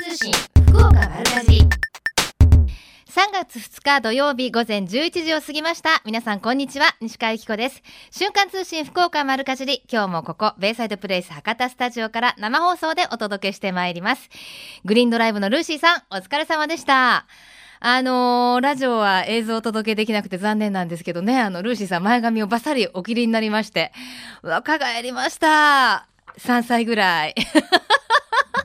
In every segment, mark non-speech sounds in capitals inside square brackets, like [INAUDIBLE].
通信福岡丸かじり3月2日土曜日午前11時を過ぎました。皆さんこんにちは。西川由紀子です。瞬間通信福岡丸かじり。今日もここ、ベイサイドプレイス博多スタジオから生放送でお届けしてまいります。グリーンドライブのルーシーさん、お疲れ様でした。あのーラジオは映像をお届けできなくて残念なんですけどね、あの、ルーシーさん前髪をバッサリお切りになりまして、若返りました。3歳ぐらい。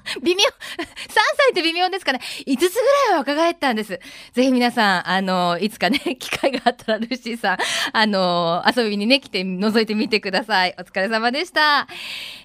[LAUGHS] 微妙、3歳って微妙ですかね。5つぐらいは若返ったんです。ぜひ皆さん、あの、いつかね、[LAUGHS] 機会があったら、ルーシーさん、あの、遊びにね、来て覗いてみてください。お疲れ様でした。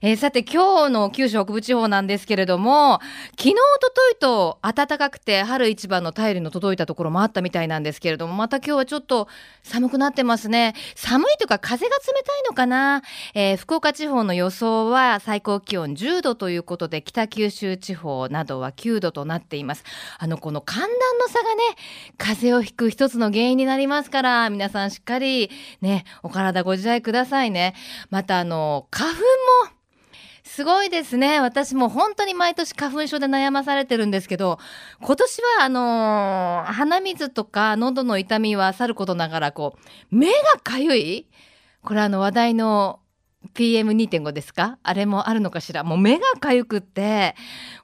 えーさて、今日の九州北部地方なんですけれども、昨日、おとといと暖かくて、春一番の便りの届いたところもあったみたいなんですけれども、また今日はちょっと寒くなってますね。寒いというか、風が冷たいのかな。えー福岡地方の予想は最高気温10度ということで、北九州地方などは9度となっています。あの、この寒暖の差がね、風邪をひく一つの原因になりますから、皆さんしっかりね、お体ご自愛くださいね。また、あの、花粉も、すごいですね。私も本当に毎年花粉症で悩まされてるんですけど、今年はあのー鼻水とか喉の痛みはさることながら、こう、目がかゆいこれあの話題の PM2.5 ですか？あれもあるのかしら？もう目がかゆくって、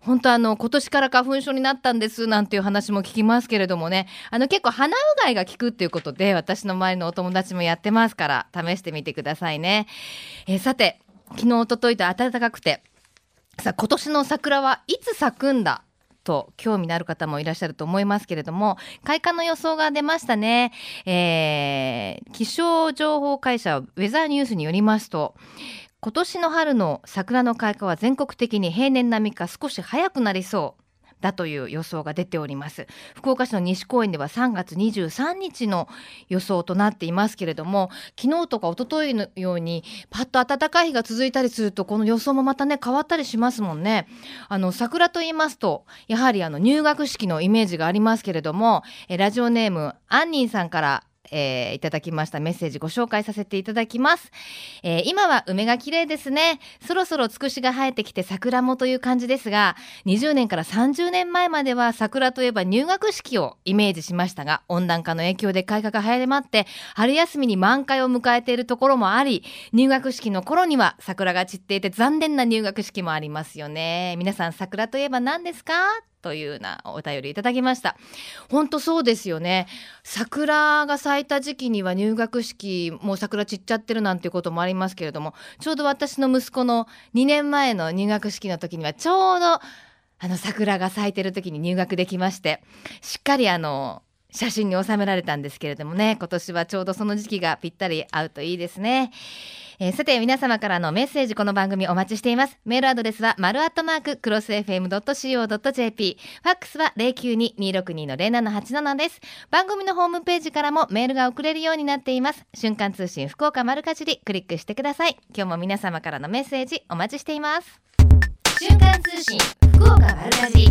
本当あの、今年から花粉症になったんですなんていう話も聞きますけれどもね、あの結構鼻うがいが効くっていうことで、私の周りのお友達もやってますから、試してみてくださいね。えーさて、昨日、おとといと暖かくて、さあ今年の桜はいつ咲くんだ？と興味のある方もいらっしゃると思いますけれども開花の予想が出ましたね、えー気象情報会社ウェザーニュースによりますと今年の春の桜の開花は全国的に平年並みか少し早くなりそう。だという予想が出ております。福岡市の西公園では3月23日の予想となっていますけれども昨日とか一昨日のようにパッと暖かい日が続いたりするとこの予想もまたね変わったりしますもんね。あの桜と言いますとやはりあの入学式のイメージがありますけれどもえラジオネームアンニーさんからえーいただきました。メッセージご紹介させていただきます、えー今は梅が綺麗ですね。そろそろつくしが生えてきて桜もという感じですが20年から30年前までは桜といえば入学式をイメージしましたが温暖化の影響で開花が早まって春休みに満開を迎えているところもあり入学式の頃には桜が散っていて残念な入学式もありますよね。皆さん桜といえば何ですか？というようなお便りいただきました本当そうですよね桜が咲いた時期には入学式もう桜散っちゃってるなんていうこともありますけれどもちょうど私の息子の2年前の入学式の時にはちょうどあの桜が咲いてる時に入学できましてしっかりあの写真に収められたんですけれどもね今年はちょうどその時期がぴったり合うといいですね。えーさて皆様からのメッセージこの番組お待ちしています。メールアドレスは丸アットマーククロス FM.co.jp ファックスは092-262-0787です。番組のホームページからもメールが送れるようになっています。瞬間通信福岡丸かじりクリックしてください。今日も皆様からのメッセージお待ちしています。瞬間通信福岡丸かじり。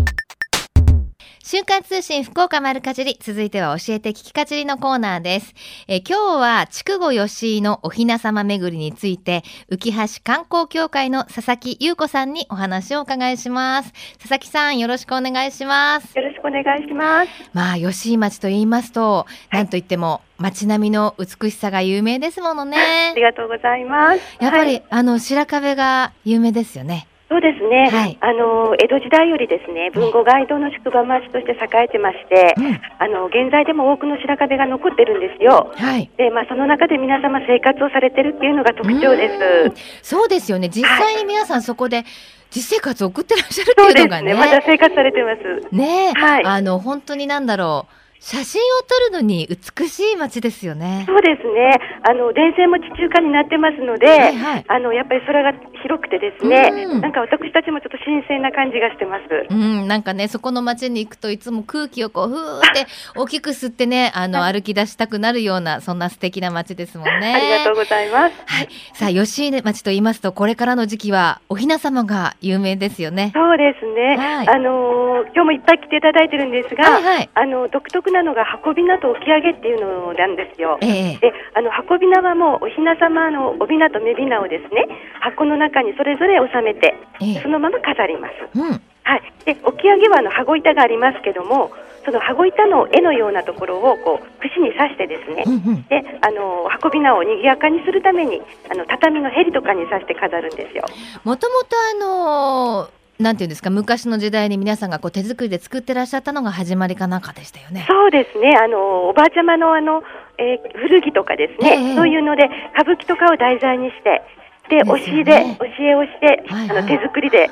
瞬間通信福岡丸かじり続いては教えて聞きかじりのコーナーです。えー今日は筑後吉井のお雛様巡りについて浮橋観光協会の佐々木優子さんにお話をお伺いします。佐々木さんよろしくお願いします。よろしくお願いします。まあ吉井町と言いますとなんといっても街並みの美しさが有名ですものあねりがとうございます。やっぱり、はい。あの白壁が有名ですよねそうですね、はい。あの江戸時代よりですね文後街道の宿場町として栄えてまして、うん。あの現在でも多くの白壁が残ってるんですよ。はい。で、まあ、その中で皆様生活をされてるっていうのが特徴です。そうですよね。実際に皆さんそこで実生活を送ってらっしゃるっていうのがね。ね。まだ生活されてます。ね。え、はい。あの本当になんだろう。写真を撮るのに美しい街ですよね。そうですね。あの電線も地中化になってますので、はいはい。あのやっぱり空が広くてですね、うんなんか私たちもちょっと新鮮な感じがしてます。うん、なんかね、そこの街に行くといつも空気をこう、ふーって [LAUGHS] 大きく吸ってね、あの、歩き出したくなるような、そんな素敵な街ですもんね。ありがとうございます。はい。さあ、吉井町と言いますと、これからの時期は、お雛様が有名ですよね。そうですね。はいあのー今日もいっぱい来ていただいてるんですが、はいはいあの独特なのが運び名と置き上げっていうのなんですよ。ええで、あの運び名はもうお雛様の帯名と目雛をですね、箱の中にそれぞれ収めて、ええそのまま飾ります。うん。はい。で置き上げはあの羽子板がありますけどもその羽子板の絵のようなところをこう串に刺してですね、うんうんであの運び名を賑やかにするためにあの畳のヘリとかに刺して飾るんですよ。もともとあのーなんていうんですか昔の時代に皆さんがこう手作りで作ってらっしゃったのが始まりかなんかでしたよね。そうですねあのおばあちゃまのあの、えー古着とかですね、ええそういうので歌舞伎とかを題材にしてでですよ教ねえで教えをして、はいはい。あの手作りで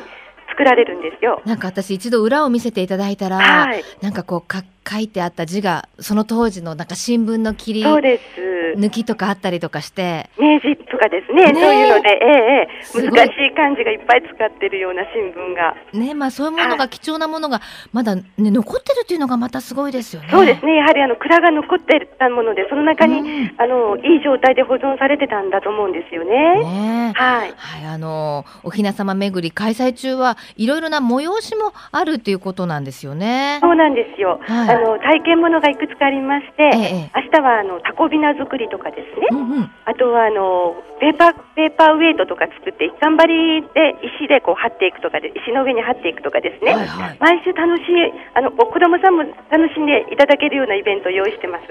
作られるんですよ。なんか私一度裏を見せていただいたら、はい。なんかこうか書いてあった字がその当時のなんか新聞の切り抜きとかあったりとかして。明治とかですね。ねえ。そういうので、ええ難しい漢字がいっぱい使ってるような新聞が、ねまあそういうものが貴重なものがまだ、ね、残ってるっていうのがまたすごいですよね。そうですね。やはりあの蔵が残ってたものでその中に、うん。あのいい状態で保存されてたんだと思うんですよね。ねはい。はい、あのお雛様巡り開催中はいろいろな催しもあるっていうことなんですよね。そうなんですよ、はい。あの体験ものがいくつかありまして、ええ明日はあのタコビナ作りとかですね、うんうん、あとはあのペーパーペーパーウェイトとか作って一貫張りで石でこう張っていくとかで石の上に張っていくとかですね、はいはい毎週楽しいあのお子供さんも楽しんでいただけるようなイベントを用意してます。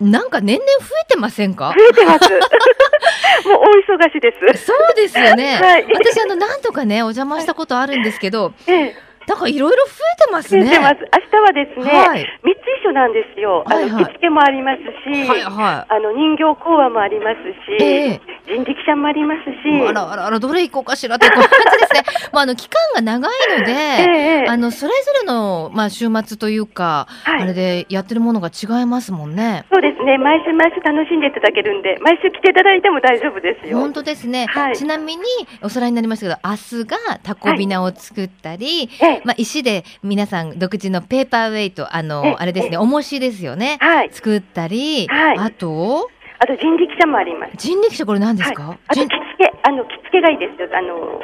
なんか年々増えてませんか？増えてます。[LAUGHS] もう大忙しです。そうですよね。はい私あの何とかねお邪魔したことあるんですけど、ええなんかいろいろ増えてますね。増えてます。明日はですね、はい三つ一緒なんですよ。あの、はいはい着付けもありますし、はいはあの人形講話もありますし、ええ人力車もありますし、い。あらあらあらどれ行こうかしらって感じですね。[LAUGHS] まああの期間が長いので、ええあのそれぞれのまあ週末というか、はいあれでやってるものが違いますもんね。そうですね。毎週毎週楽しんでいただけるんで、毎週来ていただいても大丈夫ですよ。本当ですね、はいちなみにおさらいになりましたけど明日がタコビナを作ったり、ええまあ、石で皆さん独自のペーパーウェイトあの、ええあれですねええ重しですよね、はい。作ったり、はいあとあと人力車もあります。人力車これ何ですか、はい、あと人着付け、あの着付けがいいですよ。あの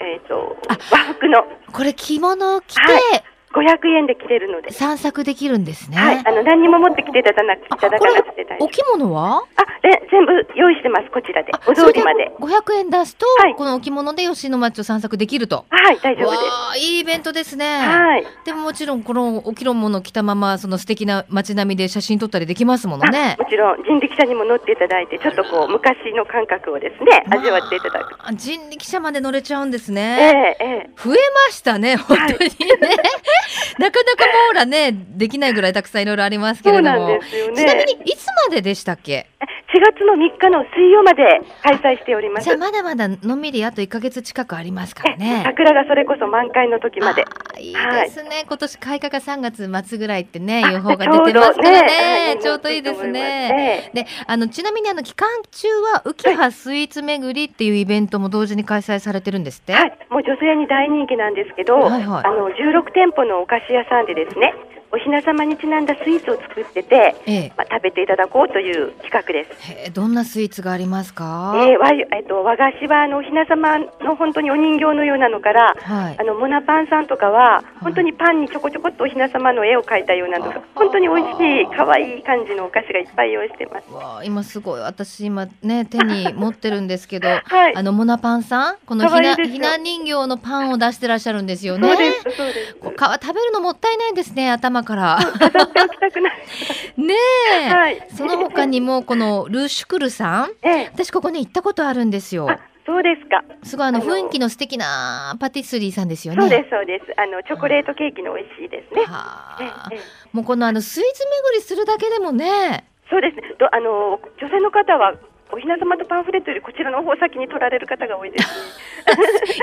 えっ、とあ和服のこれ着物を着てはい500円で着れるので、散策できるんですね、はい。あの何にも持ってきていただかなくいあただこれかなくて大丈夫お。着物は？あ、で全部用意してますこちらであ。お通りまで。500円出すと、はいこのお着物で吉野町を散策できると。はい、大丈夫わです。あいいイベントですね。はい。でももちろんこのお着物着たままその素敵な街並みで写真撮ったりできますものねあ。もちろん人力車にも乗っていただいて、ちょっとこう昔の感覚をですね、味わっていただく。まあ人力車まで乗れちゃうんですえね。えええ増えましたね、本当にね。[LAUGHS] [LAUGHS] なかなか網羅ね、できないぐらいたくさんいろいろありますけれども。ねちなみにいつまででしたっけ？4月の3日の水曜まで開催しております。じゃあまだまだのんびりあと1ヶ月近くありますからえね。桜がそれこそ満開の時まで。いいですね、今年開花が3月末ぐらいってねあ予報が出てますからねちちょうどいいですはいね。であのちなみにあの期間中は浮葉スイーツ巡りっていうイベントも同時に開催されてるんですって、はい、もう女性に大人気なんですけど、はいはいあの16店舗のお菓子屋さんでですね、お雛様にちなんだスイーツを作ってて、ええ。まあ、食べていただこうという企画です。どんなスイーツがありますか、えー和えっと和菓子はあのお雛様の本当にお人形のようなのから、はい。あのモナパンさんとかは本当にパンにちょこちょこっとお雛様の絵を描いたようなのが本当に美味しい可愛い感じのお菓子がいっぱい用意してます。わあ今すごい。私今ね手に持ってるんですけど、[LAUGHS] はい。あのモナパンさん？このひなひな人形のパンを出してらっしゃるんですよね。そうですそうです。こう皮食べるのもったいないですね頭から飾っておきたくない。[LAUGHS] ねえ、はいその他にもこのルーシュクルさんええ私ここね行ったことあるんですよあそうですか。すごいあの雰囲気の素敵なパティスリーさんですよねそうですそうです。あのチョコレートケーキの美味しいですね。はえあえええもうこのあのスイーツ巡りするだけでもねそうですね。とあの女性の方はお雛様とパンフレットよりこちらの方を先に取られる方が多いです、ね。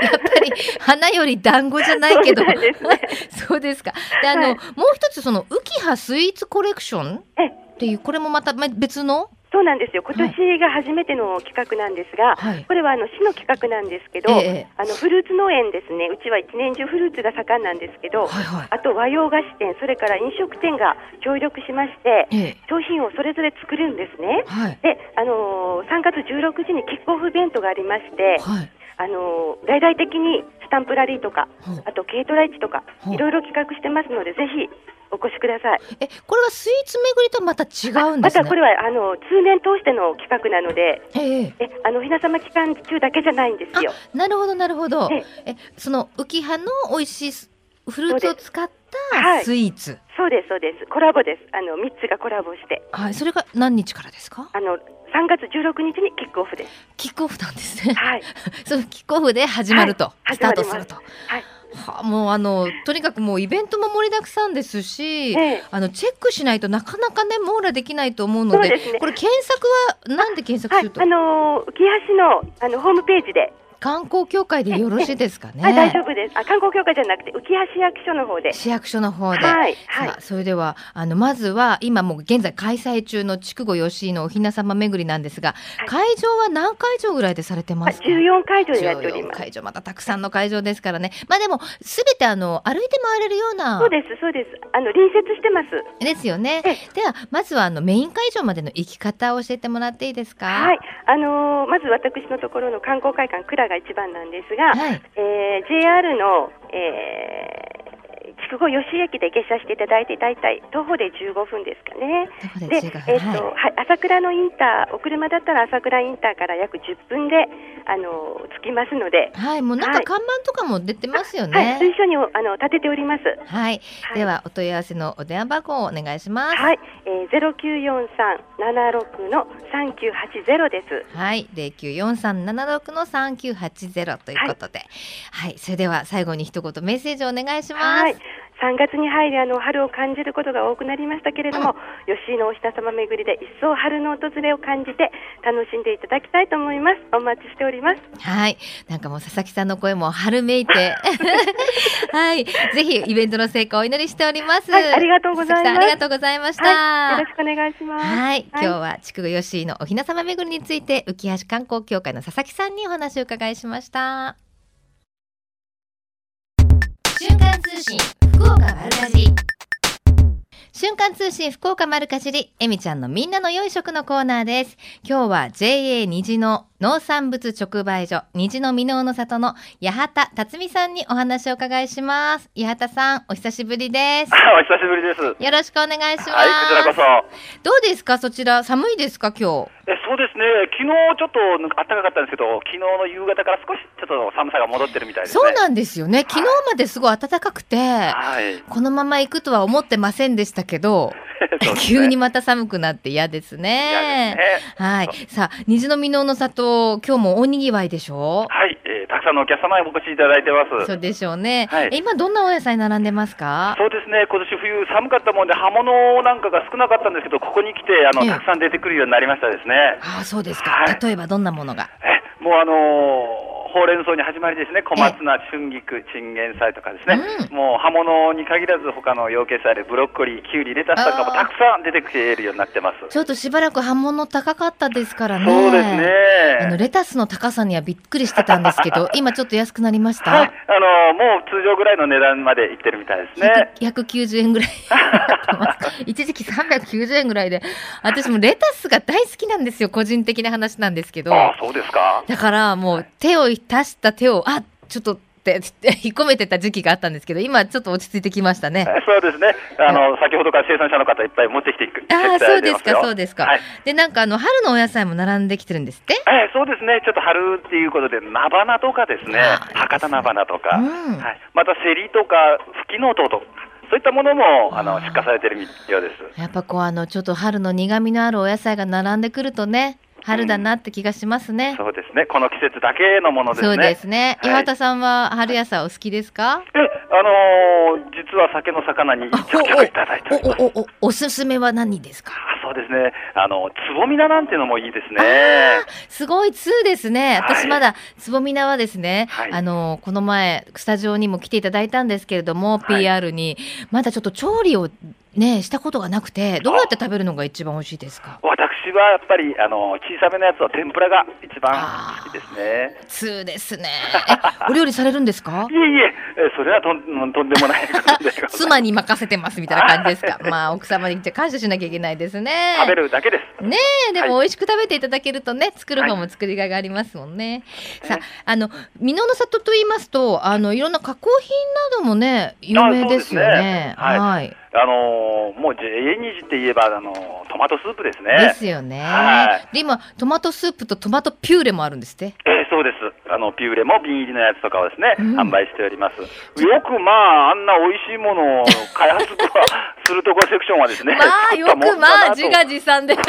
[LAUGHS] やっぱり花より団子じゃないけど。そうなんですねそうですか。であの、はい。もう一つその浮葉スイーツコレクションえ。っていうこれもまたま別の？そうなんですよ。今年が初めての企画なんですが、はい。これはあの市の企画なんですけど、ええあのフルーツ農園ですね。うちは一年中フルーツが盛んなんですけど、はいはい。あと和洋菓子店、それから飲食店が協力しまして、ええ。商品をそれぞれ作るんですね。はい。で、あのー3月16日にキックオフイベントがありまして、はい。あのー大々的にスタンプラリーとかあと軽トラ市とかいろいろ企画してますので、ぜひお越しください。えこれはスイーツ巡りとまた違うんでね。ますたこれはあの通年通しての企画なので、ええ。えあのひな様期間中だけじゃないんですよ。なるほどなるほど。ええ。その浮葉の美味しいフルーツを使っはい。たスイーツ。そうですそうです。コラボです。あの三つがコラボして。はい、それが何日からですか？あの3月16日にキックオフです。キックオフなんですね。はい。[LAUGHS] そのキックオフで始まると、はい。スタートすると。はいはあもうあのとにかくもうイベントも盛りだくさんですし、ええ。あのチェックしないとなかなかね網羅できないと思うのでね。これ検索はなんで検索すると、はいあのー浮橋のあのホームページで、観光協会でよろしいですかね？あ大丈夫です。あ観光協会じゃなくて浮橋役所の方で。市役所の方で、はいさはい。あそれではあのまずは今もう現在開催中の筑後吉井のおひな様巡りなんですが、はい。会場は何会場ぐらいでされてあますか？14会場でやっており14ます。会場。またたくさんの会場ですからね。まあでもすべてあの歩いて回れるようなそうですそうです。あの隣接してます。ですよね。え。ではまずはあのメイン会場までの行き方を教えてもらっていいですか？はい、あのーまず私のところの観光会館蔵が一番なんですが、はい。えー JR の、えー筑後吉井駅で下車していただいて大体徒歩で15分ですかね。でえっ、と、はい。はい、朝倉のインター、お車だったら朝倉インターから約10分で、あのー着きますので、はい、もうなんはいか看板とかも出てますよはい、ね。随所におあの立てております。はい、はいではお問い合わせのお電話番号をお願いします。はい、えー、ゼロ九四三七六の三九八ゼロです。はい、零九四三七六の三九八ゼロということで、はい、それでは最後に一言メッセージをお願いします。はい。3月に入りあの春を感じることが多くなりましたけれども、吉井のおひな様巡りで一層春の訪れを感じて楽しんでいただきたいと思います。お待ちしております。はい、なんかもう佐々木さんの声も春めいて、[LAUGHS] はい、ぜひイベントの成功をお祈りしております。はいありがとうございますありがとうございました。はい、よろしくお願いします。はい、今日は筑後吉井のおひな様巡りについて浮橋観光協会の佐々木さんにお話を伺いしました。通信福岡丸かじり。瞬間通信福岡丸かじりえみちゃんのみんなの良い食のコーナーです。今日は JA 虹の農産物直売所虹の箕面の里の八幡辰巳さんにお話をお伺いします。八幡さんお久しぶりです。[LAUGHS] お久しぶりです。よろしくお願いします、はい、こちらこそ。どうですか？そちら寒いですか？今日えそうですね、昨日ちょっと暖かかったんですけど、昨日の夕方から少しちょっと寒さが戻ってるみたいですね。そうなんですよね昨日まですごい暖かくて、はい。このまま行くとは思ってませんでしたけど、[LAUGHS] ね急にまた寒くなって嫌ですね。すねはい。さあ、虹の箕面の里、今日も大にぎわいでしょはい、のお客様にお越しいただいてます。そうでしょうね。はいえ今どんなお野菜並んでますか？そうですね、今年冬寒かったもんで、葉物なんかが少なかったんですけど、ここに来て、あの、ええたくさん出てくるようになりましたですね。ああ、そうですか。はい例えばどんなものが？え、もうあのーほうれん草に始まりですね、小松菜、春菊、チンゲン菜とかですね、うもう葉物に限らず、他の養鶏菜でブロッコリー、キュウリ、レタスとかもたくさん出てきているようになってます。ちょっとしばらく葉物高かったですからね。そうですね。あの、レタスの高さにはびっくりしてたんですけど、[LAUGHS] 今ちょっと安くなりました？はい、あのもう通常ぐらいの値段までいってるみたいですね。[LAUGHS] 100 190円ぐらい [LAUGHS] 一時期390円ぐらいで私もレタスが大好きなんですよ個人的な話なんですけどああ、そうですか。だからもう手を出した手をあちょっとって引っ込めてた時期があったんですけど今ちょっと落ち着いてきましたね。えそうですね。あの、先ほどから生産者の方いっぱい持ってきてああそうですかよそうですか、はい。でなんかあの春のお野菜も並んできてるんですって？えそうですね。ちょっと春っていうことで、菜花とかですね。博多菜花とか、うんはい、またセリとか、フキノトウとか、そういったものも、あの、出荷されてるようです。やっぱこうあのちょっと春の苦味のあるお野菜が並んでくるとね春だなって気がしますね、そうですね。この季節だけのものですね。そうですね。はい岩田さんは春野菜お好きですか？え、あのー実は酒の魚にちょいただいてお。おおおおすすめは何ですか？あそうですね。あの、つぼみ菜なんてのもいいですね。すごい2ですね。はい私まだつぼみ菜はですね、はいあのこの前スタジオにも来ていただいたんですけれども、はい PR にまだちょっと調理をねしたことがなくて、どうやって食べるのが一番美味しいですか？私はやっぱり、あの、小さめのやつは天ぷらが一番好きですね。2ですね。え、お料理されるんですか？[LAUGHS] い？えいえ、えそれはとんとんでもない。妻に任せてますみたいな感じですか？[LAUGHS] まあ奥様に感謝しなきゃいけないですね。食べるだけです。ねえ、でもは美味しく食べていただけるとね、作る方も作りがいがありますもんね。さあ、あの、美濃の里と言いますと、あの、いろんな加工品などもね、有名ですよね。ねはいはい。あのーもう JA 虹って言えば、あのートマトスープですね。ですよね。はいで、今、トマトスープとトマトピューレもあるんですって？ええそうです。あの、ピューレも瓶入りのやつとかをですね、うん販売しております。よくまあ、あんな美味しいものを開発とかするところセクションはですね、[LAUGHS] まあ、よくまあ、自画自賛で。[LAUGHS]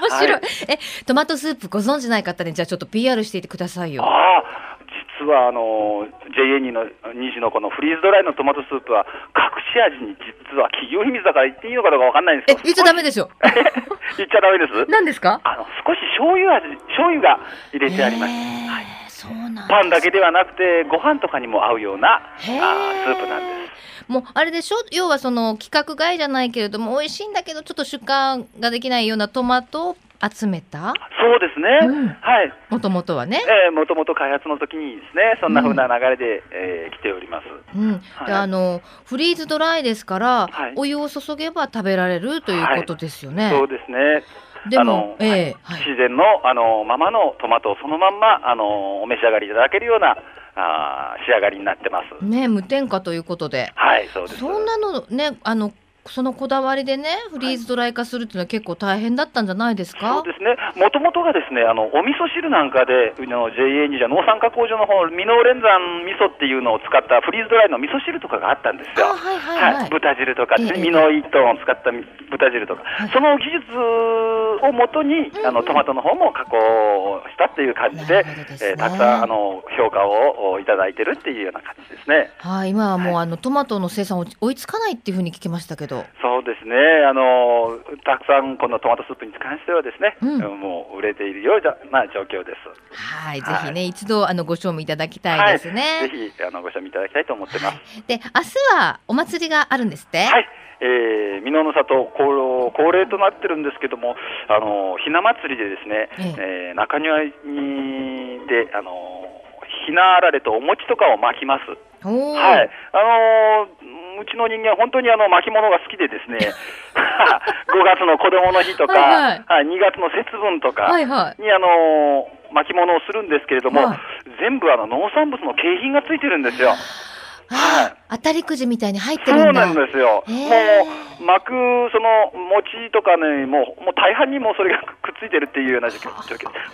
面白い,、はいえ、トマトスープご存知ない方に、じゃあちょっと PR していてくださいよ。ああ、実はあの JA の西のこのフリーズドライのトマトスープは隠し味に実は企業秘密だから言っていいのかどうかわかんないんですけど、、え言っちゃダメでしょ。[LAUGHS] 言っちゃダメです。何ですか？あの少し醤油味、醤油が入れてあります。へーそうなんだパンだけではなくて、ご飯とかにも合うようなあスープなんです。もうあれでしょ？要はその規格外じゃないけれども美味しいんだけどちょっと出荷ができないようなトマトを集めた？そうですね。うんはい。もともとはね。えー、もともと開発の時にですね、そんな風な流れで、えー来ております。うん、はいであのフリーズドライですから、はいお湯を注げば食べられるということですよね。そうですね。でもええはいはい自然のあのままのトマトをそのまんまあのお召し上がりいただけるようなあー仕上がりになってます。ね無添加ということで。はい、そうです。そんなのねあのそのこだわりでねフリーズドライ化するっていうのは結構大変だったんじゃないですか？そうですね、もともとがですねあのお味噌汁なんかで、JA にじゃ農産加工所の方ミノーレン山味噌っていうのを使ったフリーズドライの味噌汁とかがあったんですよ。あはいはいはい。豚汁とか、ええミノイトンを使った豚汁とか、はい。その技術をもとに、あのトマトの方も加工したっていう感じで、ですね。えーたくさんあの評価をおいただいてるっていうような感じですね。はい今はもう、あのトマトの生産追いつかないっていうふうに聞きましたけど。そうですね、あのたくさんこのトマトスープに関してはですね、うんもう売れているような状況です。はい、ぜはいひね、一度あのご賞味いただきたいですね。はい、ぜひあのご賞味いただきたいと思ってます。で、明日はお祭りがあるんですって？はい、えー、箕面の里恒恒例となってるんですけども、あのひな祭りでですね、ええー中庭にであのひなあられとお餅とかを巻きます。はい、あのーうちの人間、本当にあの巻物が好きでですね、[LAUGHS] 5月の子供の日とか、はいはい。2月の節分とかはいはに、あのー巻物をするんですけれども、はい。全部あの農産物の景品がついてるんですよ。あー当たりくじみたいに入ってそうるんだ。なんですよ。へーもう、巻く、その、餅とかね、もう、もう大半にもうそれがくっついてるっていうような状況。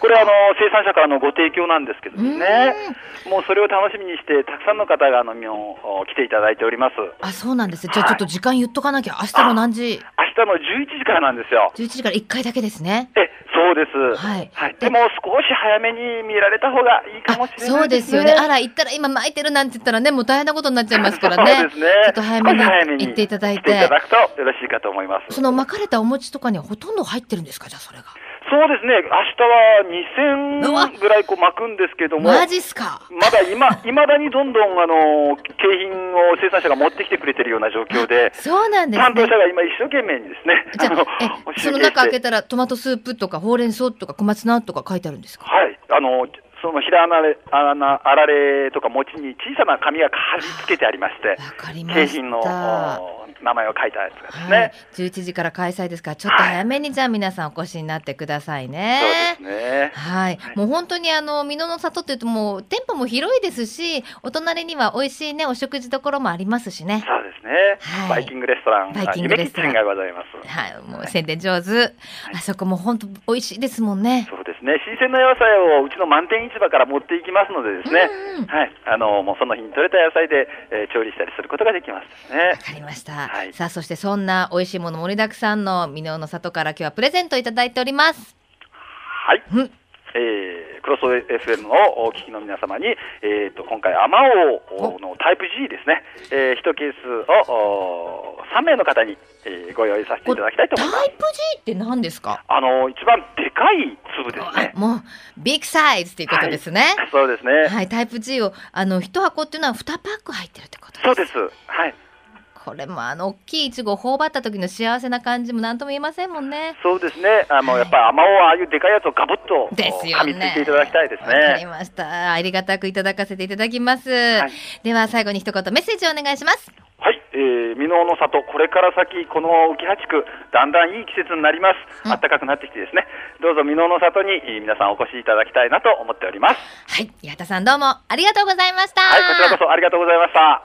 これ、あの、生産者からのご提供なんですけどね。もうそれを楽しみにして、たくさんの方が、あの、来ていただいております。あ、そうなんです。じゃあちょっと時間言っとかなきゃ。明日の何時？明日の11時からなんですよ。?11 時から1回だけですね。え、そうです。はいでも、少し早めに見られた方がいいかもしれないそうですよね。あら、行ったら今巻いてるなんて言ったらね、もう大変なことになっちゃいますからね。[LAUGHS] そうですね。ちょっと早めに行っていただい来ていてた。だくとよろしいかと思います。その巻かれたお餅とかにはほとんど入ってるんですかじゃあそれが。そうですね、明日は2000ぐらいこう巻くんですけども、マジっすか？まだ今、いまだにどんどんあの景品を生産者が持ってきてくれてるような状況で、そうなんです担当ね。者が今、一生懸命にですね、じゃあ、え、その中開けて、たらトマトスープとかほうれん草とか小松菜とか書いてあるんですか？はい、あのそのひらあられあらあられとか餅に小さな紙が貼り付けてありまして、わかりました。景品のお名前を書いたやつがですはいね。、11時から開催ですから、ちょっと早めにじゃあ皆さんお越しになってくださいね。そうですね。はい、もう本当にあの美濃の里っていうともう店舗も広いですし、お隣には美味しいねお食事どころもありますしね。そうですね、はいバイキングレストラン、バイキングレストランがございます。はい、もう宣伝上手。あそこも本当美味しいですもんね。そうですね、新鮮な野菜をうちの満点市場から持っていきますのでですね、うんうんはい、あのもうその日に採れた野菜で、えー調理したりすることができますねわ。かりました。はいさあそしてそんな美味しいもの盛りだくさんの美濃の里から今日はプレゼントいただいております。はい、うんえークロス FM のお聞きの皆様に、えー、と今回、アマオのタイプ G ですね、えー、1ケースをお3名の方に、えーご用意させていただきたいとタ思います。イプ G って何ですか？あの一番でかい粒ですねあ。もうビッグサイズっていうことですね。はいそうですね。はい、タイプ G をあの一箱っていうのは2パック入ってるってことです。そうです。はい。これもあの大きいいちごを頬張った時の幸せな感じも何とも言えませんもんね。そうですね。あの、はいやっぱりアマオはああいうでかいやつをガブッとですよね。噛みついていただきたいですわかりね。ました。ありがたくいただかせていただきます。いでは最後に一言メッセージをお願いします。はい、えー、箕面の里、これから先、この浮羽地区、だんだんいい季節になります。うん暖かくなってきてですね、どうぞ箕面の里にえー皆さんお越しいただきたいなと思っております。はい、八幡さんどうもありがとうございました。はい、こちらこそありがとうございました。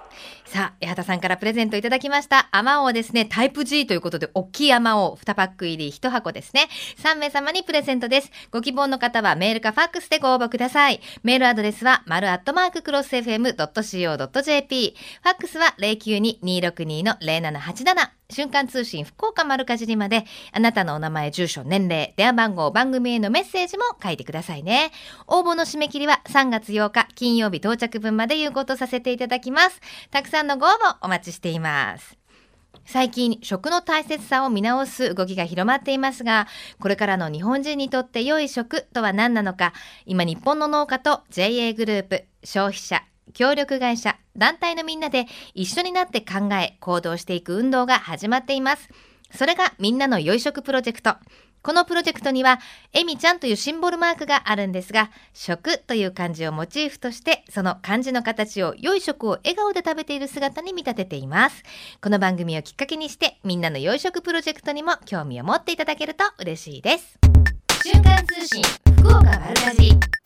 さあ、八幡さんからプレゼントいただきました。アマオですね、タイプ G ということで、大きいアマオ2パック入り1箱ですね。3名様にプレゼントです。ご希望の方はメールかファックスでご応募ください。メールアドレスは、丸アットマーククロス FM.co.jp。ファックスは092-262-0787。瞬間通信福岡丸かじりまで、あなたのお名前、住所、年齢、電話番号、番組へのメッセージも書いてくださいね。応募の締め切りは3月8日金曜日到着分まで有効とさせていただきます。たくさんのご応募お待ちしています。最近、食の大切さを見直す動きが広まっていますが、これからの日本人にとって良い食とは何なのか、今日本の農家と JA グループ、消費者、協力会社、団体のみんなで一緒になって考え、行動していく運動が始まっています。それがみんなの良い食プロジェクト。このプロジェクトには、エミちゃんというシンボルマークがあるんですが、食という漢字をモチーフとして、その漢字の形を良い食を笑顔で食べている姿に見立てています。この番組をきっかけにして、みんなの良い食プロジェクトにも興味を持っていただけると嬉しいです。瞬間通信、福岡丸かじ。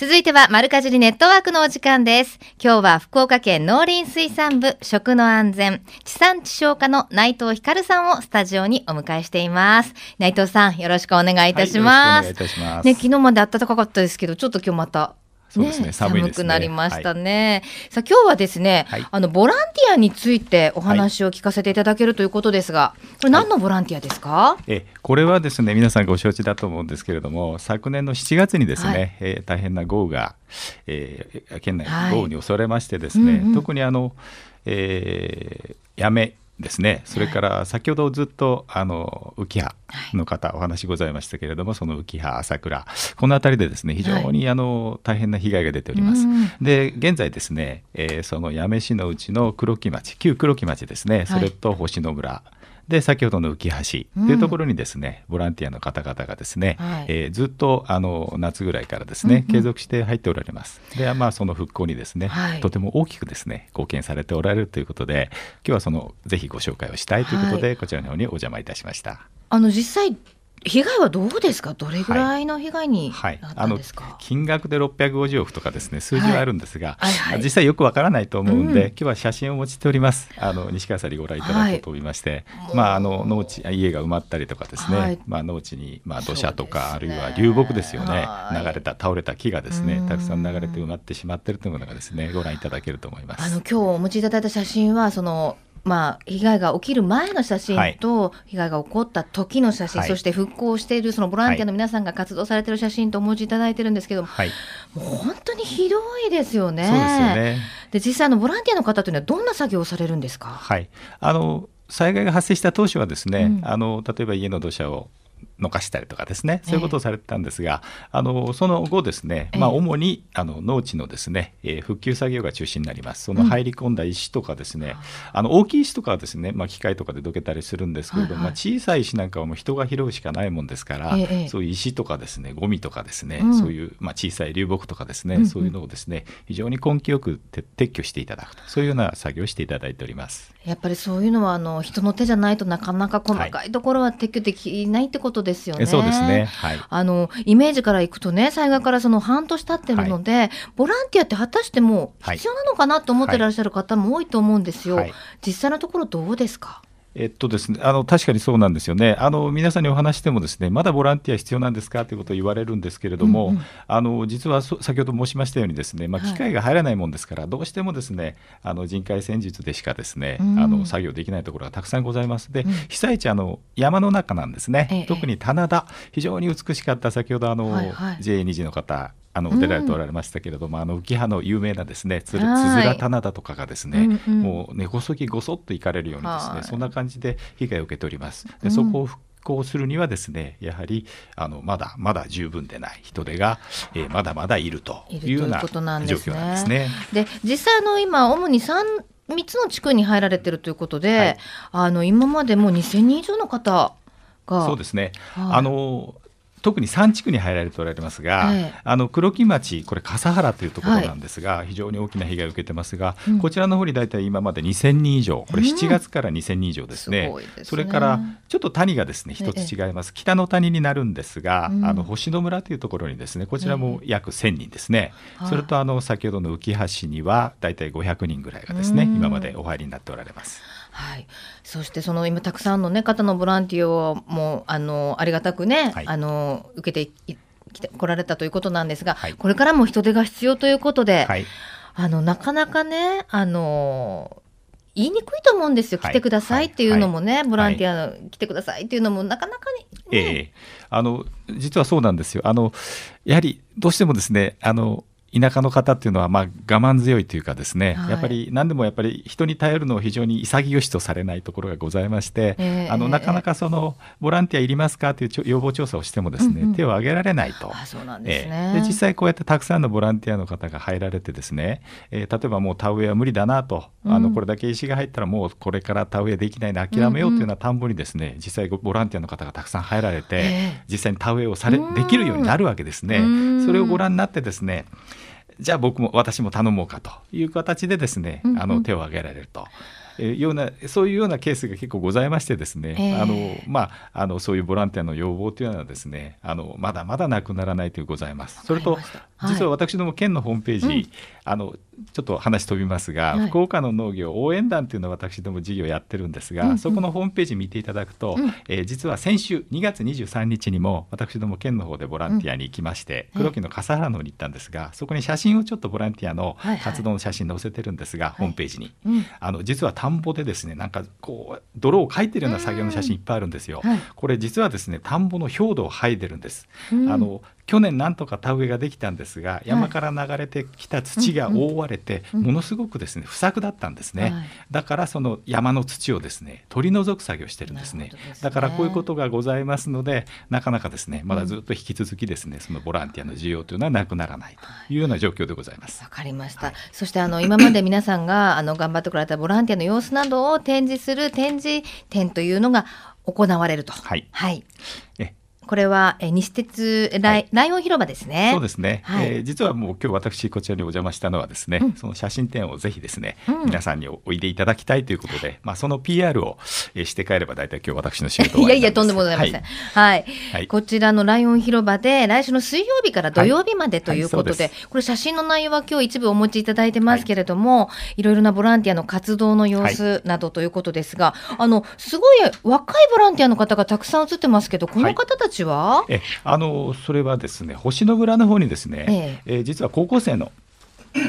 続いては、丸かじりネットワークのお時間です。今日は福岡県農林水産部食の安全、地産地消課の内藤光さんをスタジオにお迎えしています。内藤さん、よろしくお願いいたします。はい、よろしくお願いいたします。ね、昨日まで暖かかったですけど、ちょっと今日またそうですね、ね寒い寒くなりましたね。はい、さあ今日はですね、はい、あのボランティアについてお話を聞かせていただけるということですが、これ何のボランティアですか？えこれはですね皆さんご承知だと思うんですけれども、昨年の7月にですね、はい、えー、大変な豪雨が、えー、県内豪雨に襲われましてですね、うんうん、特にあの、えー、やめですね。それから先ほどずっとあの浮葉の方、お話ございましたけれどもその浮葉朝倉。この辺りでですね非常にあの大変な被害が出ております。で現在ですね、えー、その八女市のうちの黒木町旧黒木町ですね。それと星野村、で先ほどの浮橋というところにですね、うん、ボランティアの方々がですね、はい、えー、ずっとあの夏ぐらいからですね、うんうん、継続して入っておられます。でまあその復興にですね、はい、とても大きくですね貢献されておられるということで今日はそのぜひご紹介をしたいということで、はい、こちらの方にお邪魔いたしました。あの実際被害はどうですか、どれぐらいの被害にはい。はい、金額で650億とかですね数字はあるんですが、はいはい。はい、実際よくわからないと思うんで、うん、今日は写真を用いております。あの西川さんにご覧いただこうと思いまして、まあ、あの農地家が埋まったりとかですね、まあ、農地に、まあ、土砂とか、ね、あるいは流木ですよね。流れた倒れた木がですねたくさん流れて埋まってしまっているというものがですねご覧いただけると思います。あの今日お持ちいただいた写真はそのまあ、被害が起きる前の写真と、被害が起こった時の写真、はい、そして復興しているそのボランティアの皆さんが活動されている写真とお持ちいただいてるんですけども、はい、もう本当にひどいですよね。そうですよね。で実際のボランティアの方というのはどんな作業をされるんですか、はい、あの災害が発生した当初はですね、うん、あの例えば家の土砂をのかしたりとかですね。そういうことをされてたんですが、えー、あのその後ですね、まあ、主にあの農地のですね、えー、復旧作業が中心になります。その入り込んだ石とかですね、うん、あの大きい石とかはですね、まあ、機械とかでどけたりするんですけれども、はいはい、まあ、小さい石なんかはもう人が拾うしかないもんですから、えー、そういう石とかですねゴミとかですね、うん、そういう、まあ、小さい流木とかですね、うんうん、そういうのをですね非常に根気よく撤去していただくとそういうような作業をしていただいております。やっぱりそういうのはあの人の手じゃないとなかなか細かいところは撤去できないってことですよね。はい、そうですね。はい。あのイメージからいくとね、災害からその半年経ってるので、はい、ボランティアって果たしても必要なのかなと思ってらっしゃる方も多いと思うんですよ。実際のところどうですか？えっとですね、あの確かにそうなんですよね。あの、皆さんにお話しても、ですねまだボランティア必要なんですかということを言われるんですけれども、うんうん、あの実は先ほど申しましたように、ですね、まあ、機械が入らないもんですから、はい、どうしてもですねあの人海戦術でしかですね、うん、あの作業できないところがたくさんございます。で、うん、被災地あの、山の中なんですね、ええ、特に棚田、非常に美しかった、先ほどあの、はいはい、JA2 時の方、あの出られておられましたけれども、うん、あの浮葉の有名なですねつづら棚田とかがですね、うんうん、もう根こそぎごそっと行かれるようにですねそんな感じで被害を受けております。でそこを復興するにはですねやはりあのまだまだ十分でない人手が、えー、まだまだいるというような状況なんですね。で実際の今主に三3つの地区に入られてるということで、はい、あの今までもう2000人以上の方がそうですね、はい、あの特に3地区に入られておられますが、えあの黒木町、これ、笠原というところなんですが、はい、非常に大きな被害を受けてますが、うん、こちらの方に大体今まで2000人以上、これ7月から2000人以上ですね、うんすね。それからちょっと谷がですね一つ違います、北の谷になるんですが、うん、あの星野村というところにですねこちらも約1000人ですね、それとあの先ほどの浮橋には大体500人ぐらいがですね、今までお入りになっておられます。はい、そしてその今たくさんの、ね、方のボランティアをもうあのありがたくね、はい、あの受けてきて来られたということなんですが、はい、これからも人手が必要ということで、はい、あのなかなかねあの言いにくいと思うんですよ、来てくださいっていうのもね、ボランティア来てくださいっていうのも、なかなかに、ね、ええ。あの実はそうなんですよ。あの、やはりどうしてもですねあの田舎の方っていうのはまあ我慢強いというかですね、はい、やっぱり何でもやっぱり人に頼るのを非常に潔しとされないところがございまして、えー、あのなかなかそのボランティアいりますかという要望調査をしてもですね、うんうん、手を挙げられないと。そうなんですね、で実際こうやってたくさんのボランティアの方が入られてですね、えー、例えばもう田植えは無理だなと、あのこれだけ石が入ったらもうこれから田植えできないの諦めようというような田んぼにですね、実際ボランティアの方がたくさん入られて、えー、実際に田植えをされできるようになるわけですね。それをご覧になってですねじゃあ僕も私も頼もうかという形でですね、あの手を挙げられると。えようなそういうようなケースが結構ございましてですね、えー、あのまあ、あのそういうボランティアの要望というのはですねあのまだまだなくならないというございます。それと、実は私ども県のホームページ、うん、あのちょっと話飛びますが、はい、福岡の農業応援団というのを私ども事業やってるんですが、うんうん、そこのホームページ見ていただくと、うん、えー、実は先週2月23日にも私ども県の方でボランティアに行きまして、うん、黒木の笠原のに行ったんですがそこに写真をちょっとボランティアの活動の写真載せてるんですが、はい。はい、ホームページに、うん、あの実は田んぼでですねなんかこう泥をかいてるような作業の写真いっぱいあるんですよ。これ実はですね田んぼの表土を剥いでるんです。あの去年なんとか田植えができたんですが山から流れてきた土が覆われてものすごくですね不作だったんですね、だからその山の土をですね取り除く作業してるんですね。だからこういうことがございますのでなかなかですねまだずっと引き続きですねそのボランティアの需要というのはなくならないとい。うような状況でございます。わかりました、はい、そしてあの今まで皆さんがあの頑張ってこられたボランティアの様子などを展示する展示展というのが行われると。はい。はい。えこれは、え西鉄ライ、はい、ライオン広場ですね。そうですね。はい、えー、実はもう今日私こちらにお邪魔したのはですね、うん、その写真展をぜひですね、うん、皆さんにおいでいただきたいということで、まあその PR を、えー、して帰れば大体今日私の仕事いやいやとんでもございません。はい、はい。はい、こちらのライオン広場で来週の水曜日から土曜日までということで、これ写真の内容は今日一部お持ちいただいてますけれども、い、ろいろなボランティアの活動の様子などということですが、あのすごい若いボランティアの方がたくさん写ってますけど、この方たちは、えあのそれはですね星野村の方にですね、ええ。ー、実は高校生の、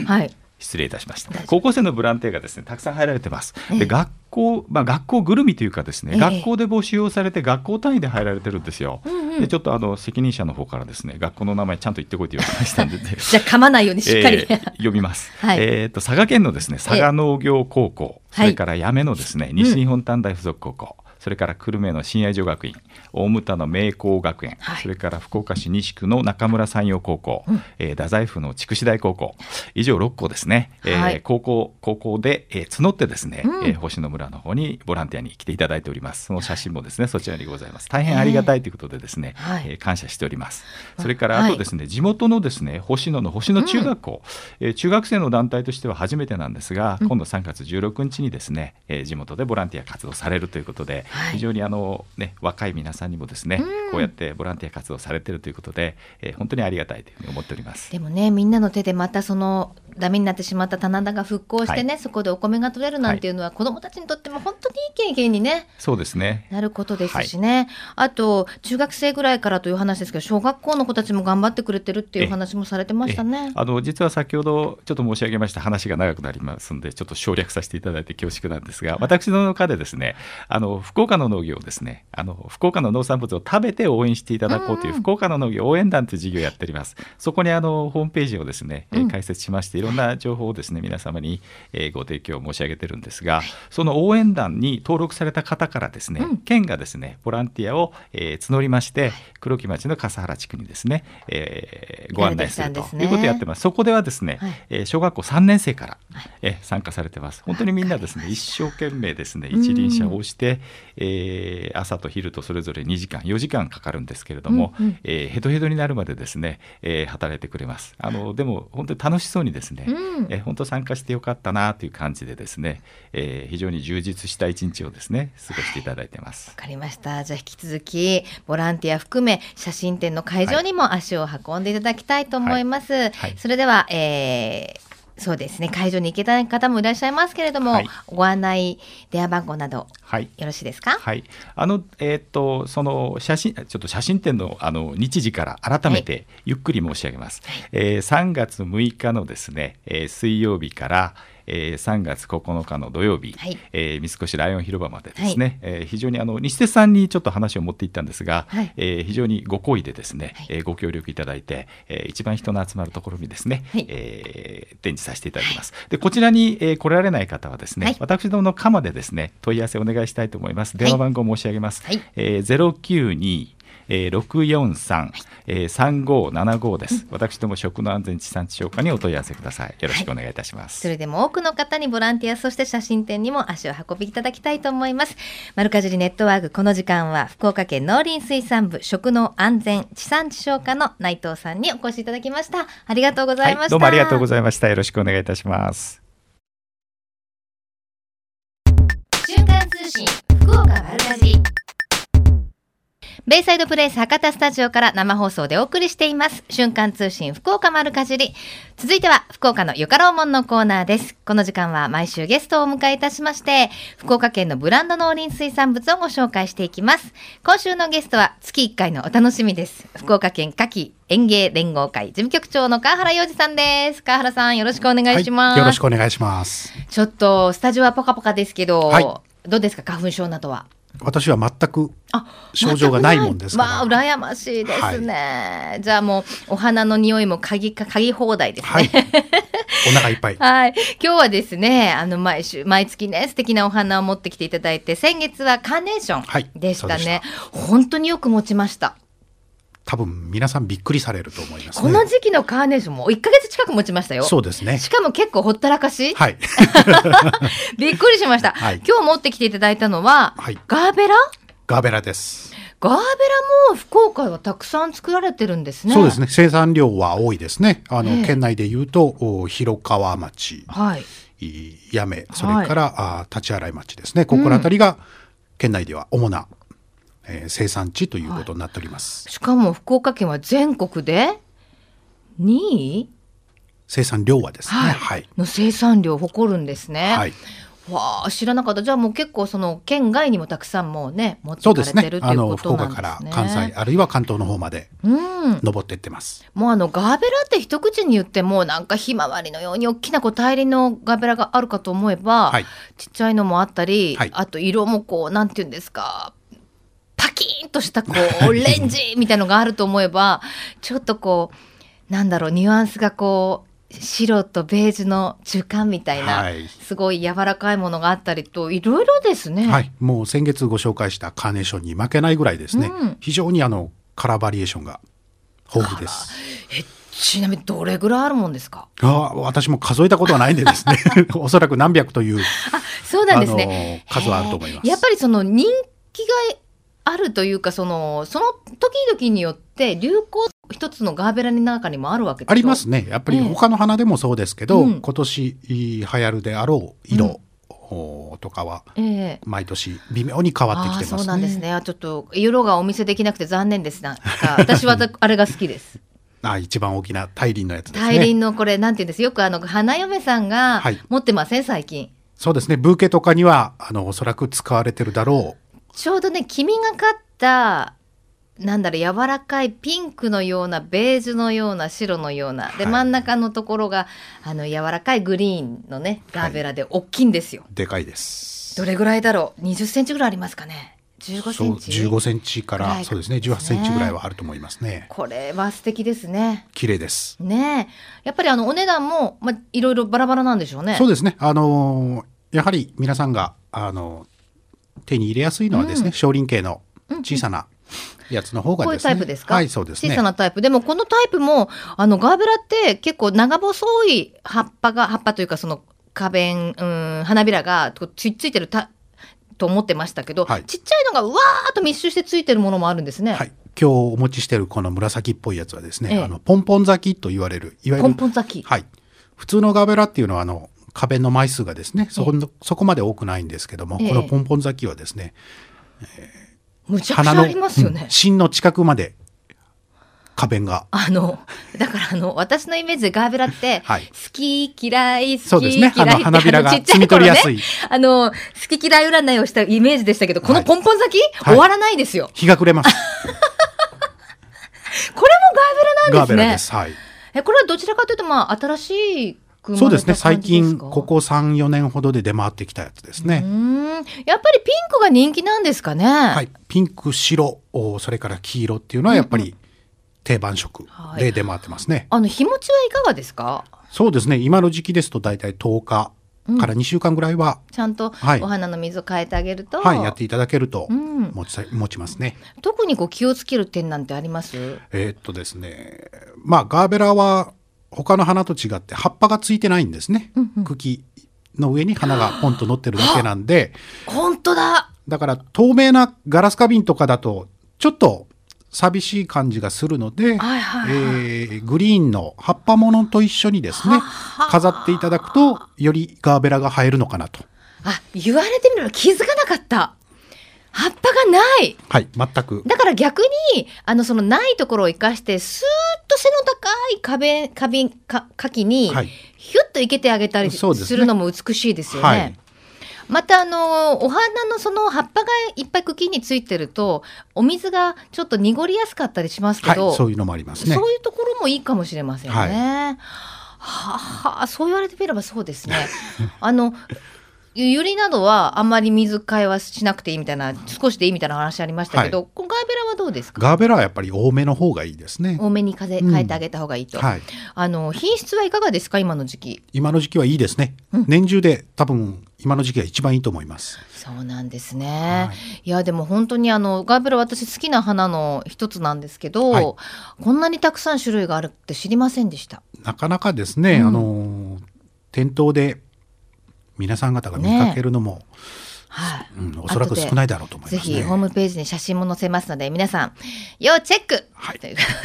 はい、失礼いたしました。高校生のボランティアがですねたくさん入られてます、で学校、まあ、学校ぐるみというかですね、学校で募集をされて学校単位で入られてるんですよ、うんうん、でちょっとあの責任者の方からですね学校の名前ちゃんと言ってこいと言われましたんで [LAUGHS] じゃあ噛まないようにしっかり、[LAUGHS] えー、読みます、[LAUGHS] はい、えー、と佐賀県のですね佐賀農業高校、それから八女のですね、西日本短大附属高校、それから久留米の親愛女学院大牟田の明光学園、はい、それから福岡市西区の中村山陽高校、うん、えー、太宰府の筑紫大高校以上6校ですね、はい、えー、高校高校で、えー、募ってですね、うん、えー、星野村の方にボランティアに来ていただいております。その写真もですね、はい、そちらにございます。大変ありがたいということでですね、えー、えー、感謝しております。それからあとですね、地元のですね星野の星野中学校、うん、えー、中学生の団体としては初めてなんですが、今度3月16日にですね、えー、地元でボランティア活動されるということで、非常にあの、ね、若い皆さんにもですね、こうやってボランティア活動されているということで、えー、本当にありがたいというふうに思っております。でもねみんなの手でまたそのダメになってしまった棚田が復興してね、はい、そこでお米が取れるなんていうのは、はい、子どもたちにとっても本当にいい経験にねそうですね。なることですしね、はい、あと中学生ぐらいからという話ですけど小学校の子たちも頑張ってくれてるっていう話もされてましたね。あの実は先ほどちょっと申し上げました話が長くなりますのでちょっと省略させていただいて恐縮なんですが私の中でですねあの福岡の農業をですねあの福岡の農産物を食べて応援していただこうという福岡の農業応援団という事業をやっております。そこにあのホームページをですね、え開設しましていろんな情報をですね皆様に、えご提供申し上げてるんですが、その応援団に登録された方からですね、県がですねボランティアを、え募りまして、黒木町の笠原地区にですね、えご案内するということをやってます。そこではですね、え小学校3年生から、え参加されてます。本当にみんなですね一生懸命ですね一輪車をして、えー、朝と昼とそれぞれ2時間4時間かかるんですけれども、うんうん、えー、ヘトヘトになるまでですね、えー、働いてくれます。あのでも本当に楽しそうにですね、うん、えー、本当参加してよかったなという感じでですね、えー、非常に充実した一日をですね過ごしていただいてます。わかりました。じゃあ引き続きボランティア含め写真展の会場にも足を運んでいただきたいと思います、はい。はい、それでは、えーそうですね。会場に行けた方もいらっしゃいますけれども、はい、ご案内電話番号など、はい、よろしいですか？はい。あのえー、っとその写真ちょっと写真展のあの日時から改めてゆっくり申し上げます、はい、えー、3月6日のですね、えー、水曜日からえー、3月9日の土曜日、はい、えー、三越ライオン広場までですね、はい、えー、非常にあの西鉄さんにちょっと話を持っていったんですが、はい、えー、非常にご好意でですね、はい、えー、ご協力いただいて、えー、一番人の集まるところにですね、はい、えー、展示させていただきます。でこちらに、えー、来られない方はですね、はい、私どもの鎌でですね問い合わせお願いしたいと思います。電話番号申し上げます。はい、えー、092えー、643、えー、3575です、私ども食の安全地産地消化にお問い合わせください。よろしくお願いいたします、はい、それでも多くの方にボランティアそして写真展にも足を運びいただきたいと思います。マルカジリネットワークこの時間は福岡県農林水産部食の安全地産地消化の内藤さんにお越しいただきました。ありがとうございました、はい、どうもありがとうございました。よろしくお願いいたします。瞬間通信福岡丸かじりベイサイドプレイス博多スタジオから生放送でお送りしています。瞬間通信福岡丸かじり。続いては福岡のよかろうもんのコーナーです。この時間は毎週ゲストをお迎えいたしまして、福岡県のブランド農林水産物をご紹介していきます。今週のゲストは月1回のお楽しみです。福岡県夏季園芸連合会事務局長の川原洋二さんです。川原さんよろしくお願いします、はい、よろしくお願いします。ちょっとスタジオはポカポカですけど、はい、どうですか花粉症などは？私は全く症状がないもんですから。まあ、羨ましいですね。はい、じゃあもう、お花の匂いも嗅ぎ、嗅ぎ放題ですね。はい、お腹いっぱい。[LAUGHS] はい。今日はですね、あの、毎週、毎月ね、素敵なお花を持ってきていただいて、先月はカーネーションでしたね。はい、本当によく持ちました。多分皆さんびっくりされると思います、ね、この時期のカーネーションも1か月近く持ちましたよ。そうですね。しかも結構ほったらかし。はい。[LAUGHS] びっくりしました。はい、今日持ってきていただいたのは、はい、ガーベラ？ガーベラです。ガーベラも福岡はたくさん作られてるんですね。そうですね。生産量は多いですね。あの、県内で言うと、広川町、はい、八女、それから、はい、あ立洗町ですね。ここら辺りが県内では主な、えー、生産地ということになっております。はい、しかも福岡県は全国で2位？生産量はですね、はい、はい、の生産量を誇るんですね。はい。わあ知らなかったじゃあもう結構その県外にもたくさんもうね持ってかれてるっていうことなんですね。あの福岡から関西あるいは関東の方まで登ってってます。うん、もうあのガーベラって一口に言ってもなんかひまわりのように大きなこう大輪のガーベラがあるかと思えば、はい、ちっちゃいのもあったり、はい、あと色もこうなんていうんですかパキーンとしたこうオレンジみたいのがあると思えばちょっとこうなんだろうニュアンスがこう白とベージュの中間みたいな、はい、すごい柔らかいものがあったりといろいろですね。はい、もう先月ご紹介したカーネーションに負けないぐらいですね。うん、非常にあのカラーバリエーションが豊富です。えちなみにどれぐらいあるもんですか？あ、私も数えたことはないんでですね。[LAUGHS] おそらく何百という。あ、そうなんですね。数はあると思います。やっぱりその人気があるというかそのその時々によって流行一つのガーベラの中にもあるわけありますね。やっぱり他の花でもそうですけど、えー、今年流行るであろう色、うん、とかは毎年微妙に変わってきてます、ね、そうなんですね。ちょっと色がお見せできなくて残念ですが [LAUGHS] 私はあれが好きです。あ一番大きな大輪のやつですね。大輪のこれなんていうんです？よくあの花嫁さんが持ってません、はい、最近。そうですね。ブーケとかにはあのおそらく使われてるだろうちょうどね、黄みがかった、なんだろう、柔らかいピンクのような、ベージュのような、白のような。で、真ん中のところが、あの、柔らかいグリーンのね、ガーベラで大きいんですよ。はい、でかいです。どれぐらいだろう ?20 センチぐらいありますかね？15センチ？15センチから、そうですね。18センチぐらいはあると思いますね。これは素敵ですね。綺麗です。ねやっぱりあのお値段もまあいろいろバラバラなんでしょうね。そうですね。あのー、やはり皆さんがあの手に入れやすいのはですね、少林系の小さなやつの方が、ね、こういうタイプですか？はい、そうです、ね、小さなタイプ。でもこのタイプも、あの、ガーベラって結構長細い葉っぱが、葉っぱというかその花弁、うん、花びらがついついてるたと思ってましたけど、はい、ちっちゃいのがわーっと密集してついてるものもあるんですね。はい。今日お持ちしているこの紫っぽいやつはですね、ええ、あのポンポン咲きと言われるいわゆるポンポン咲き。はい。普通のガーベラっていうのはあの花弁の枚数がですねそこそこまで多くないんですけども、え、このポンポン咲きはですね、えー、むちゃくちゃありますよね、うん、芯の近くまで花弁が。あの、だからあの、私のイメージでガーベラって、はい、好き嫌い、好きそうですね。花びらが [LAUGHS] 摘み取りやすい。あの、好き嫌い占いをしたイメージでしたけど、このポンポン咲き、はい、終わらないですよ。日が暮れます。[LAUGHS] これもガーベラなんですね。ガーベラです。はい。え、これはどちらかというと、まあ、新しいそうですね。最近ここ34年ほどで出回ってきたやつですね。やっぱりピンクが人気なんですかね？はい。ピンク白それから黄色っていうのはやっぱり定番色で出回ってますね、はい、あの日持ちはいかがですか？そうですね。今の時期ですと大体10日から2週間ぐらいは、ちゃんとお花の水を変えてあげると、はい、やっていただけると持ち,、持ちますね。特にこう気をつける点なんてあります？えー、っとですね。まあガーベラは他の花と違って葉っぱがついてないんですね、うんうん、茎の上に花がポンと乗ってるだけなんで。本当だ。だから透明なガラス花瓶とかだとちょっと寂しい感じがするので、はいはいはい、えー、グリーンの葉っぱものと一緒にですね飾っていただくとよりガーベラが映えるのかなと。あ言われてみれば気づかなかった。葉っぱがない。はい全く。だから逆にあのそのないところを生かしてスーッと背の高い壁花瓶か柿にヒュッと生けてあげたりするのも美しいですよね。はい。またあのお花のその葉っぱがいっぱい茎についてるとお水がちょっと濁りやすかったりしますけど、はい、そういうのもありますね。そういうところもいいかもしれませんね。はい、はあ、そう言われてみればそうですね。[LAUGHS] あのユリなどはあんまり水替えはしなくていいみたいな少しでいいみたいな話ありましたけど、はい、ガーベラはどうですか？ガーベラはやっぱり多めの方がいいですね。多めに風変えてあげた方がいいと、うんはい、あの品質はいかがですか？今の時期。今の時期はいいですね、うん、年中で多分今の時期が一番いいと思います。そうなんですね、はい、いやでも本当にあのガーベラ私好きな花の一つなんですけど、こんなにたくさん種類があるって知りませんでした。なかなかですね、うん、あの店頭で皆さん方が見かけるのも、ねはい、うん、おそらく少ないだろうと思います、ね、ぜひホームページに写真も載せますので皆さん要チェック、はい、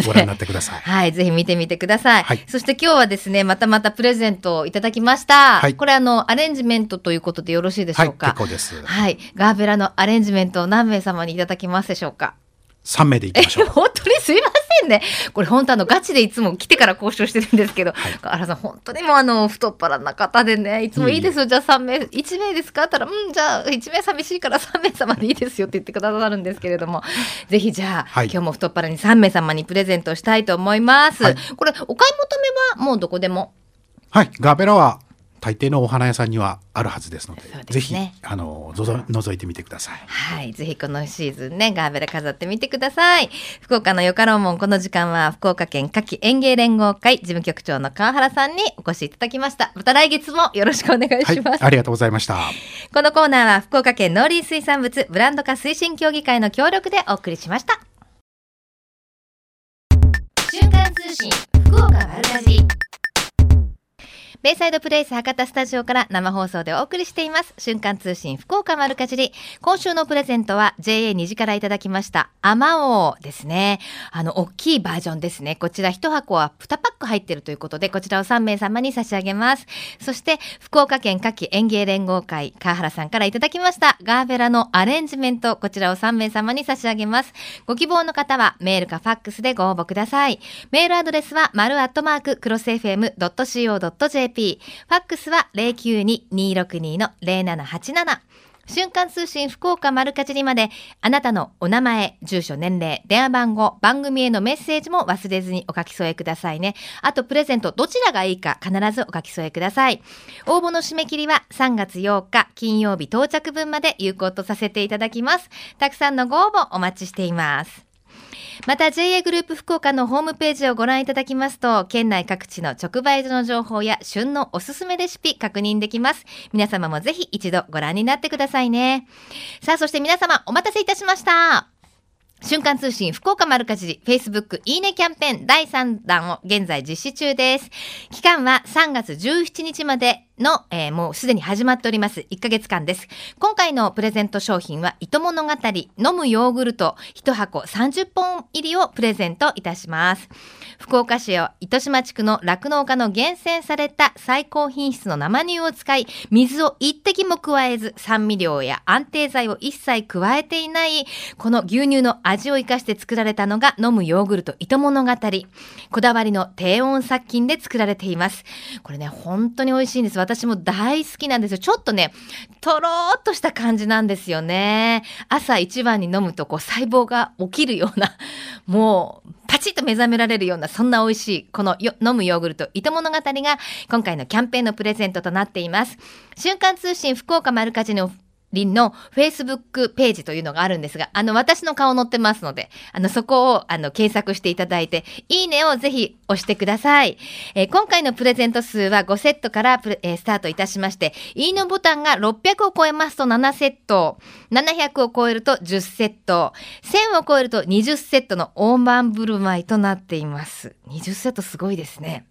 ご覧になってください。[LAUGHS] はいぜひ見てみてください、はい、そして今日はですねまたまたプレゼントをいただきました、はい、これあのアレンジメントということでよろしいでしょうか、はい、結構です。はい。ガーベラのアレンジメントを何名様にいただきますでしょうか？3名でいきましょう。[LAUGHS] 本当にすいませんね。これ本当あのガチでいつも来てから交渉してるんですけど、はい、原さん本当にもうあの太っ腹な方でね、いつもいいですよ。じゃあ3名、1名ですか？ったら、うん、じゃあ1名寂しいから3名様でいいですよって言ってくださるんですけれども、ぜひじゃあ、はい、今日も太っ腹に3名様にプレゼントしたいと思います。はい、これお買い求めはもうどこでも？はい、ガーベラは大抵のお花屋さんにはあるはずですので、でね、ぜひあのぞぞ覗いてみてください。はい、ぜひこのシーズンねガーベラ飾ってみてください。福岡のよかろうもんこの時間は福岡県夏季園芸連合会事務局長の川原さんにお越しいただきました。また来月もよろしくお願いします。はい、ありがとうございました。このコーナーは福岡県農林水産物ブランド化推進協議会の協力でお送りしました。瞬間通信福岡丸かじり。ベイサイドプレイス博多スタジオから生放送でお送りしています。瞬間通信福岡丸かじり。今週のプレゼントは JA2 時からいただきました。アマオですね。あの、大きいバージョンですね。こちら1箱は2パック入ってるということで、こちらを3名様に差し上げます。そして、福岡県夏季園芸連合会、川原さんからいただきました。ガーベラのアレンジメント、こちらを3名様に差し上げます。ご希望の方はメールかファックスでご応募ください。メールアドレスは、丸アットマーク、クロス FM.co.jp JP。ファックスは092-262-0787。瞬間通信福岡丸かじりまで、あなたのお名前、住所、年齢、電話番号、番組へのメッセージも忘れずにお書き添えくださいね。あと、プレゼント、どちらがいいか必ずお書き添えください。応募の締め切りは3月8日金曜日到着分まで有効とさせていただきます。たくさんのご応募お待ちしています。また JA グループ福岡のホームページをご覧いただきますと、県内各地の直売所の情報や旬のおすすめレシピ確認できます。皆様もぜひ一度ご覧になってくださいね。さあ、そして皆様お待たせいたしました。瞬間通信福岡丸かじり Facebook いいねキャンペーン第3弾を現在実施中です。期間は3月17日までの、えー、もうすでに始まっております。1ヶ月間です。今回のプレゼント商品は、糸物語、飲むヨーグルト、1箱30本入りをプレゼントいたします。福岡市を糸島地区の酪農家の厳選された最高品質の生乳を使い、水を一滴も加えず、酸味料や安定剤を一切加えていない、この牛乳の味を生かして作られたのが飲むヨーグルト糸物語。こだわりの低温殺菌で作られています。これね、本当に美味しいんです。私も大好きなんですよ。ちょっとね、とろーっとした感じなんですよね。朝一番に飲むとこう細胞が起きるような、[LAUGHS] もうパチッと目覚められるようなそんな美味しいこの飲むヨーグルト糸物語が今回のキャンペーンのプレゼントとなっています。瞬間通信福岡丸かじの林の Facebook ページというのがあるんですが、あの、私の顔載ってますので、あの、そこを、あの、検索していただいて、いいねをぜひ押してください。えー、今回のプレゼント数は5セットからえー、スタートいたしまして、いいねボタンが600を超えますと7セット、700を超えると10セット、1000を超えると20セットの大盤振る舞いとなっています。20セットすごいですね。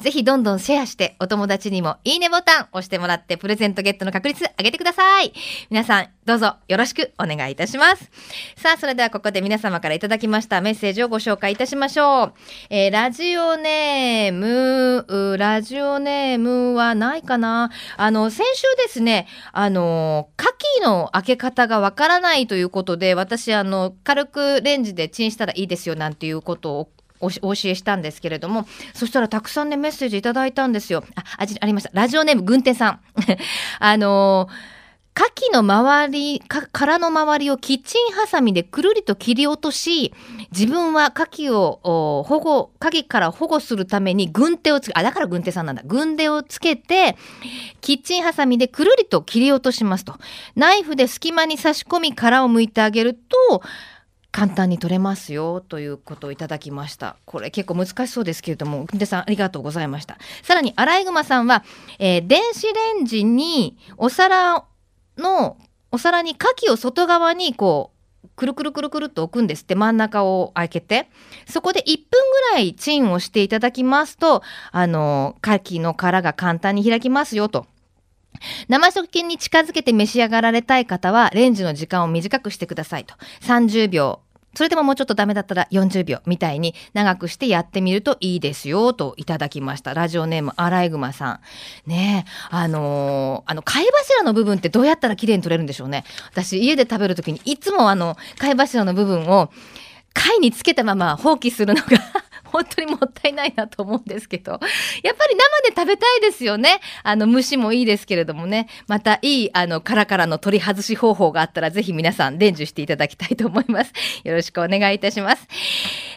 ぜひどんどんシェアしてお友達にもいいねボタン押してもらってプレゼントゲットの確率上げてください。皆さんどうぞよろしくお願いいたします。さあ、それではここで皆様からいただきましたメッセージをご紹介いたしましょう。えー、ラジオネーム、ラジオネームはないかなあの、先週ですね、あの、牡蠣の開け方がわからないということで、私、あの、軽くレンジでチンしたらいいですよなんていうことをお教えしたんですけれども、そしたらたくさんね、メッセージいただいたんですよ。あ、あありました。ラジオネーム、軍手さん。[LAUGHS] あのー牡蠣の周り、殻の周りをキッチンハサミでくるりと切り落とし、自分は牡蠣を保護、牡蠣から保護するために軍手をつけ、あ、だから軍手さんなんだ。軍手をつけて、キッチンハサミでくるりと切り落としますと。ナイフで隙間に差し込み殻を剥いてあげると、簡単に取れますよということをいただきました。これ結構難しそうですけれどもでさんありがとうございました。さらにアライグマさんは、えー、電子レンジにお皿のお皿に牡蠣を外側にこうくるくるくるくるっと置くんですって真ん中を開けて。そこで1分ぐらいチンをしていただきますとあの牡蠣の殻が簡単に開きますよと。生食品に近づけて召し上がられたい方は、レンジの時間を短くしてくださいと。30秒それでももうちょっとダメだったら40秒みたいに長くしてやってみるといいですよといただきました。ラジオネームアライグマさん。ねえ、あのー、あの、貝柱の部分ってどうやったら綺麗に取れるんでしょうね。私家で食べるときにいつもあの、貝柱の部分を貝につけたまま放棄するのが本当にもったいないなと思うんですけど、やっぱり生で食べたいですよね。あの、蒸しもいいですけれどもね、またいい、あの、カラカラの取り外し方法があったら、ぜひ皆さん伝授していただきたいと思います。よろしくお願いいたします。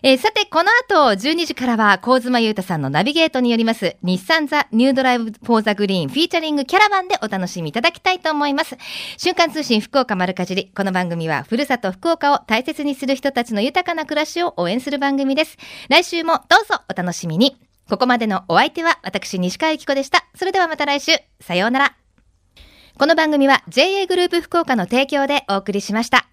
えー、さて、この後、12時からは、コ妻優太さんのナビゲートによります、日産 The New Drive for the Green, featuring Caravan でお楽しみいただきたいと思います。瞬間通信福岡丸かじり。この番組は、ふるさと福岡を大切にする人たちの豊かな暮らしを応援する番組です。来週もどうぞお楽しみに。ここまでのお相手は私、西川由紀子でした。それではまた来週。さようなら。この番組は JA グループ福岡の提供でお送りしました。